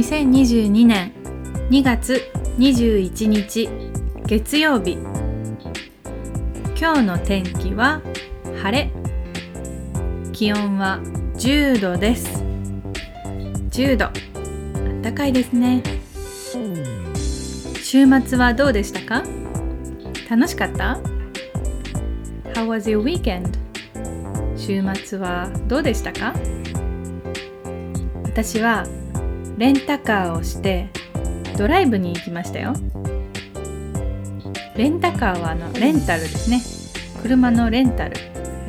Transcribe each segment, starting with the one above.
2022年2月21日月曜日今日の天気は晴れ。気温は10度です。10度暖かいですね。週末はどうでしたか？楽しかった ?How was your weekend? 週末はどうでしたか？私はレンタカーをしてドライブに行きましたよ。レンタカーはあのレンタルですね。車のレンタル。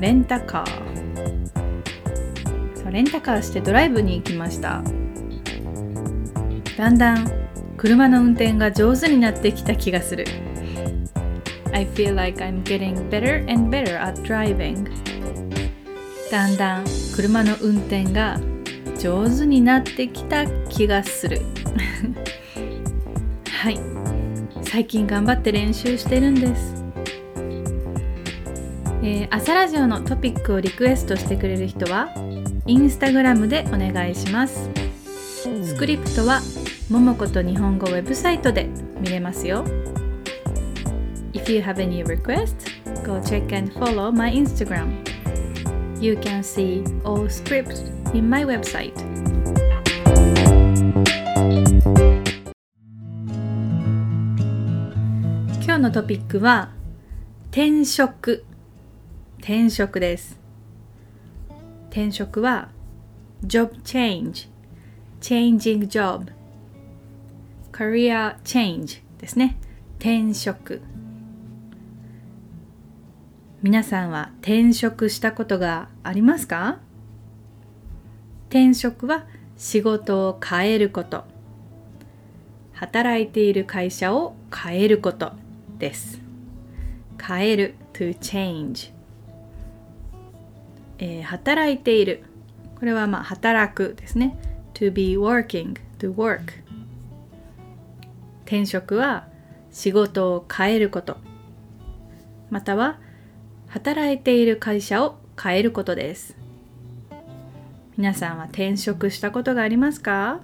レンタカー。そうレンタカーしてドライブに行きました。だんだん車の運転が上手になってきた気がする。I feel like I'm getting better and better at driving. だんだん車の運転が上手になってきた気がする。はい。最近頑張って練習してるんです、えー、朝ラジオのトピックをリクエストしてくれる人はインスタグラムでお願いします。スクリプトはももこと日本語ウェブサイトで見れますよ。If you have any requests, go check and follow my Instagram. You can see all scripts in my website. 今日のトピックは転職転職です転職は job change changing job career change ですね転職皆さんは転職したことがありますか転職は仕事を変えること。働いている会社を変えることです。変える to change、えー、働いている。これはまあ働くですね。to be working to work 転職は仕事を変えること。または働いている会社を変えることです。皆さんは転職したことがありますか？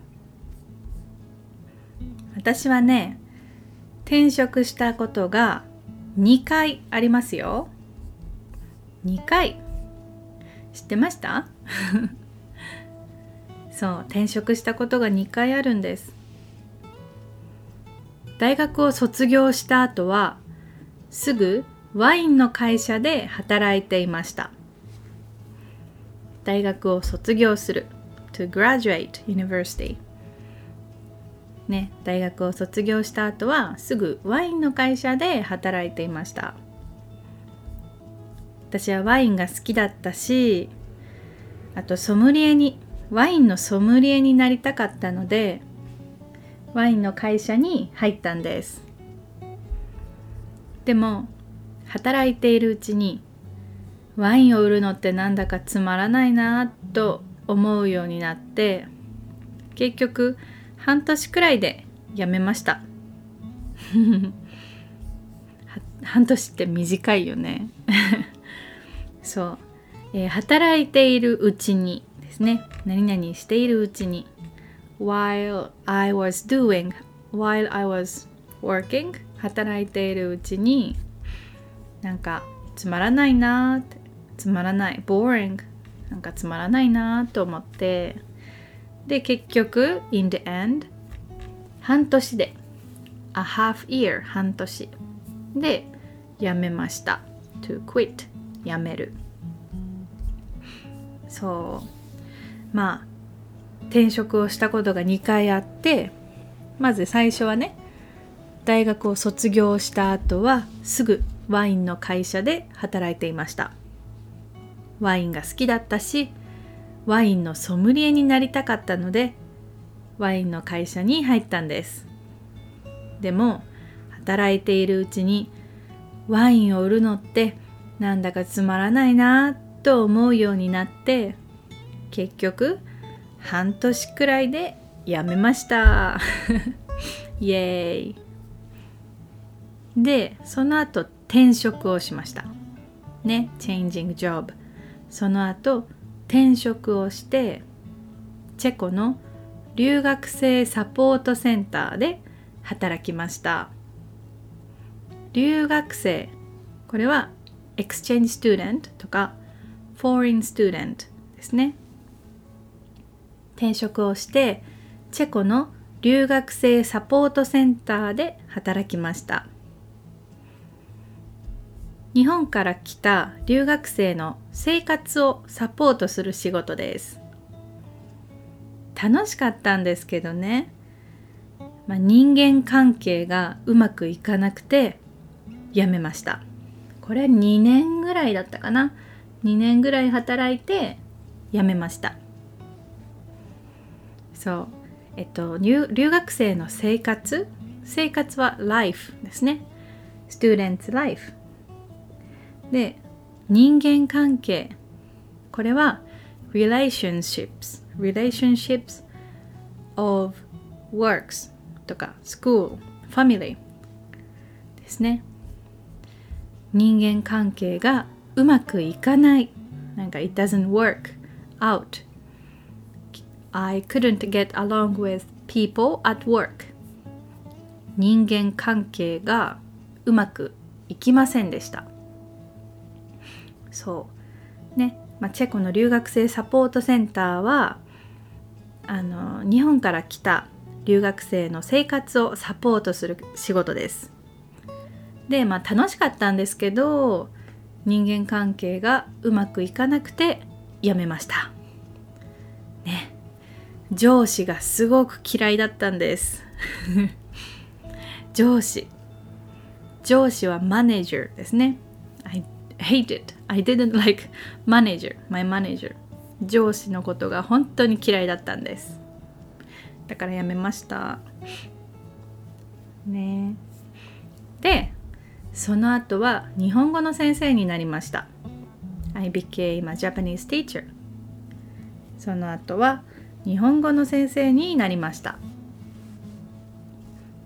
私はね転職したことが2回ありますよ。2回。知ってました？そう転職したことが2回あるんです。大学を卒業した後はすぐワインの会社で働いていました。大学を卒業する。To graduate university. ね大学を卒業した後はすぐワインの会社で働いていました。私はワインが好きだったしあとソムリエにワインのソムリエになりたかったのでワインの会社に入ったんです。でも働いているうちにワインを売るのってなんだかつまらないなと思うようになって結局半年くらいで辞めました。半年って短いよね。そう、えー、働いているうちにですね。何々しているうちに while I was doing while I was working 働いているうちになんかつまらないなってつまらない。boring なんかつまらないなと思って。で結局 in the end 半年で。A half year 半年。で辞めました。to quit 辞める。そう。まあ転職をしたことが2回あってまず最初はね大学を卒業した後はすぐワインの会社で働いていました。ワインが好きだったしワインのソムリエになりたかったのでワインの会社に入ったんです。でも働いているうちにワインを売るのってなんだかつまらないなと思うようになって結局半年くらいで辞めました。イエーイ。でその後転職をしました。ね changing job その後転職をしてチェコの留学生サポートセンターで働きました。留学生これは exchange student とか foreign student ですね。転職をしてチェコの留学生サポートセンターで働きました。日本から来た留学生の生活をサポートする仕事です。楽しかったんですけどね、まあ、人間関係がうまくいかなくて辞めました。これ2年ぐらいだったかな。2年ぐらい働いて辞めました。そう。えっと留学生の生活？生活は life ですね。students life で人間関係これは relationships relationships of works とか school family ですね人間関係がうまくいかないなんか it doesn't work out I couldn't get along with people at work 人間関係がうまくいきませんでしたそう。ね、まあ、チェコの留学生サポートセンターはあの日本から来た留学生の生活をサポートする仕事です。でまあ楽しかったんですけど人間関係がうまくいかなくて辞めました。ね上司がすごく嫌いだったんです。上司。上司はマネージャーですね。I hate it. I didn't like manager my manager. 上司のことが本当に嫌いだったんです。だからやめました。ね。でその後は日本語の先生になりました。I became a Japanese teacher. その後は日本語の先生になりました。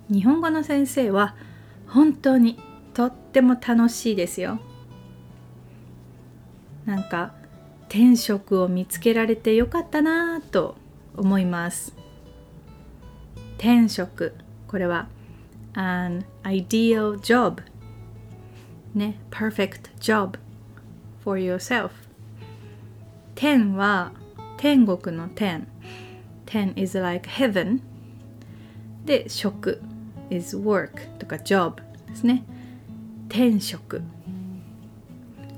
日本語の先生は本当にとっても楽しいですよ。なんか転職を見つけられてよかったなぁと思います転職これは an ideal job ね perfect job for yourself 天は天国の天天 is like heaven で職 is work とか job ですね転職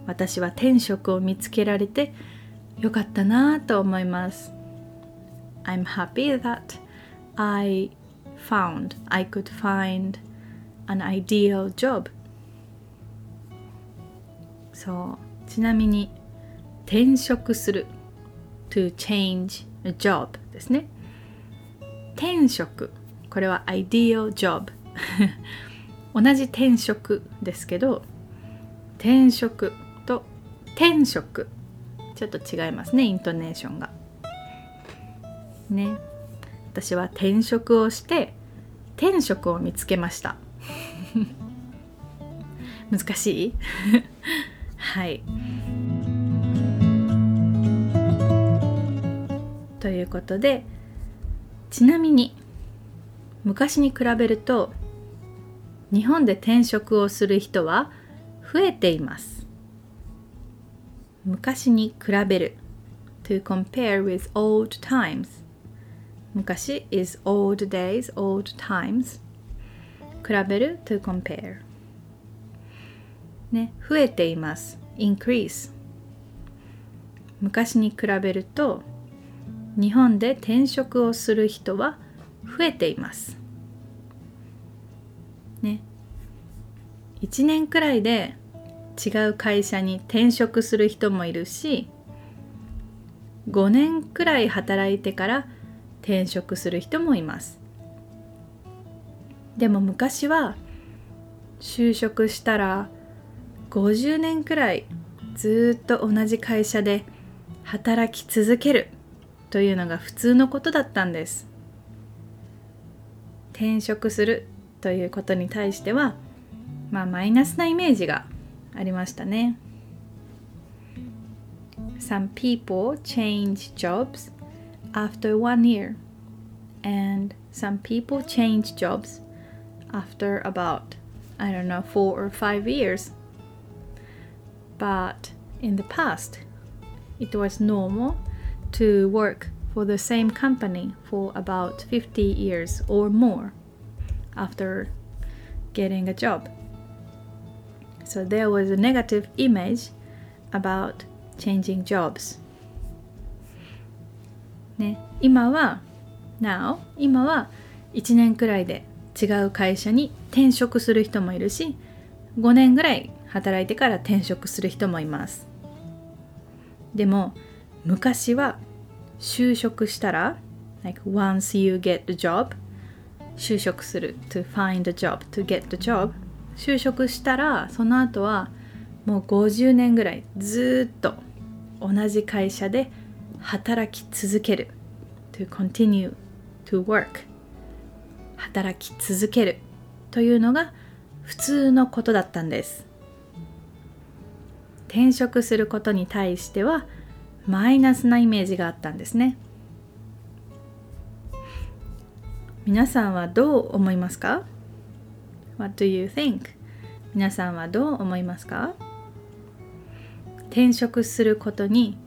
私は転職を見つけられてよかったなと思います I'm happy that I found I could find an ideal job そうちなみに転職する to change a job ですね転職これは ideal job 同じ転職ですけど転職と転職。ちょっと違いますねイントネーションが。ね。私は転職をして転職を見つけました。難しい？はい。ということでちなみに昔に比べると日本で転職をする人は増えています。昔に比べる to compare with old times 昔 is old days, old times 比べる to compare ね、増えています increase 昔に比べると日本で転職をする人は増えていますね1年くらいで違う会社に転職する人もいるし5年くらい働いてから転職する人もいます。でも昔は就職したら50年くらいずっと同じ会社で働き続けるというのが普通のことだったんです。転職するということに対してはまあマイナスなイメージがありましたね Some people change jobs after one year and some people change jobs after about, I don't know, four or five years. But in the past, it was normal to work for the same company for about 50 years or more after getting a job. So there was a negative image about changing jobs. ね、今は Now 今は1年くらいで違う会社に転職する人もいるし5年ぐらい働いてから転職する人もいますでも昔は就職したら like once you get the job 就職する to find a job to get the job 就職したらその後はもう50年ぐらいずっと同じ会社で働き続ける to continue to work 働き続けるというのが普通のことだったんです。転職することに対してはマイナスなイメージがあったんですね。皆さんはどう思いますか？What do you think? 皆さんはどう思いますか転職することに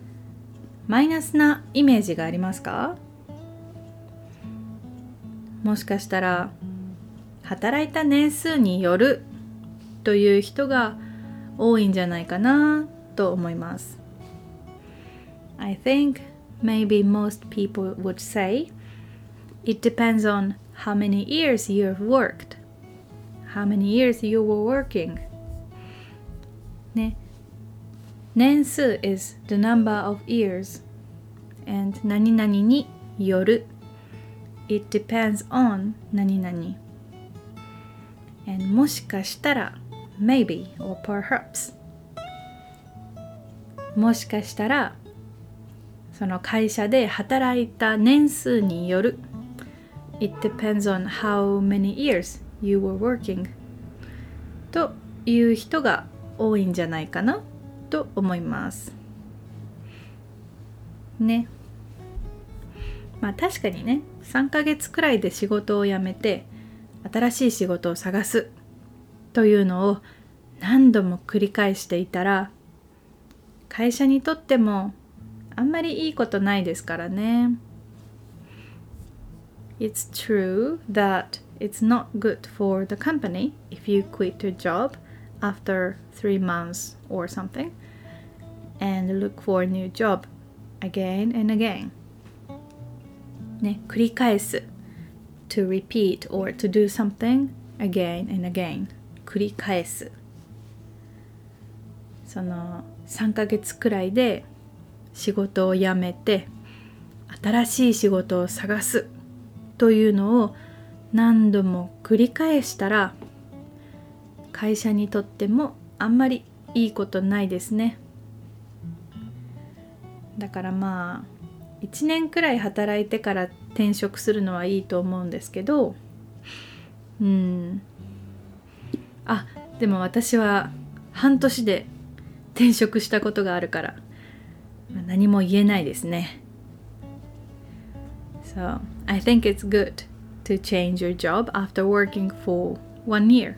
マイナスなイメージがありますかもしかしたら働いた年数によるという人が多いんじゃないかなと思います。I think maybe most people would say it depends on how many years you have worked, how many years you were working. ね、年数 is the number of years and 何々による It depends on 何々 and もしかしたら maybe or perhaps もしかしたらその会社で働いた年数による It depends on how many years you were working という人が多いんじゃないかなと思いますねまあ確かにね3ヶ月くらいで仕事を辞めて新しい仕事を探すというのを何度も繰り返していたら会社にとってもあんまりいいことないですからね。It's true that it's not good for the company if you quit your job after three months or something and look for a new job again and again. ね、繰り返す to repeat or to do something again and again 繰り返すその3ヶ月くらいで仕事を辞めて新しい仕事を探すというのを何度も繰り返したら会社にとってもあんまりいいことないですね。だからまあ1年くらい働いてから転職するのはいいと思うんですけどうん。あでも私は半年で転職したことがあるから何も言えないですね。So I think it's good to change your job after working for one year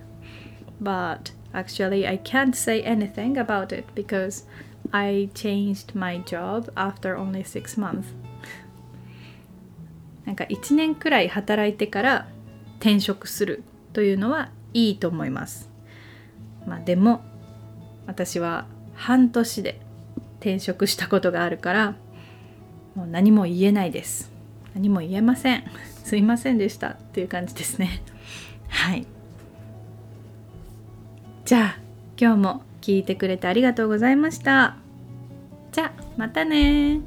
but actually I can't say anything about it because I changed my job after only six months なんか1年くらい働いてから転職するというのはいいと思いますまあでも私は半年で転職したことがあるからもう何も言えないです何も言えませんすいませんでしたっていう感じですね。はい。じゃあ今日も聞いてくれてありがとうございました。じゃあまたね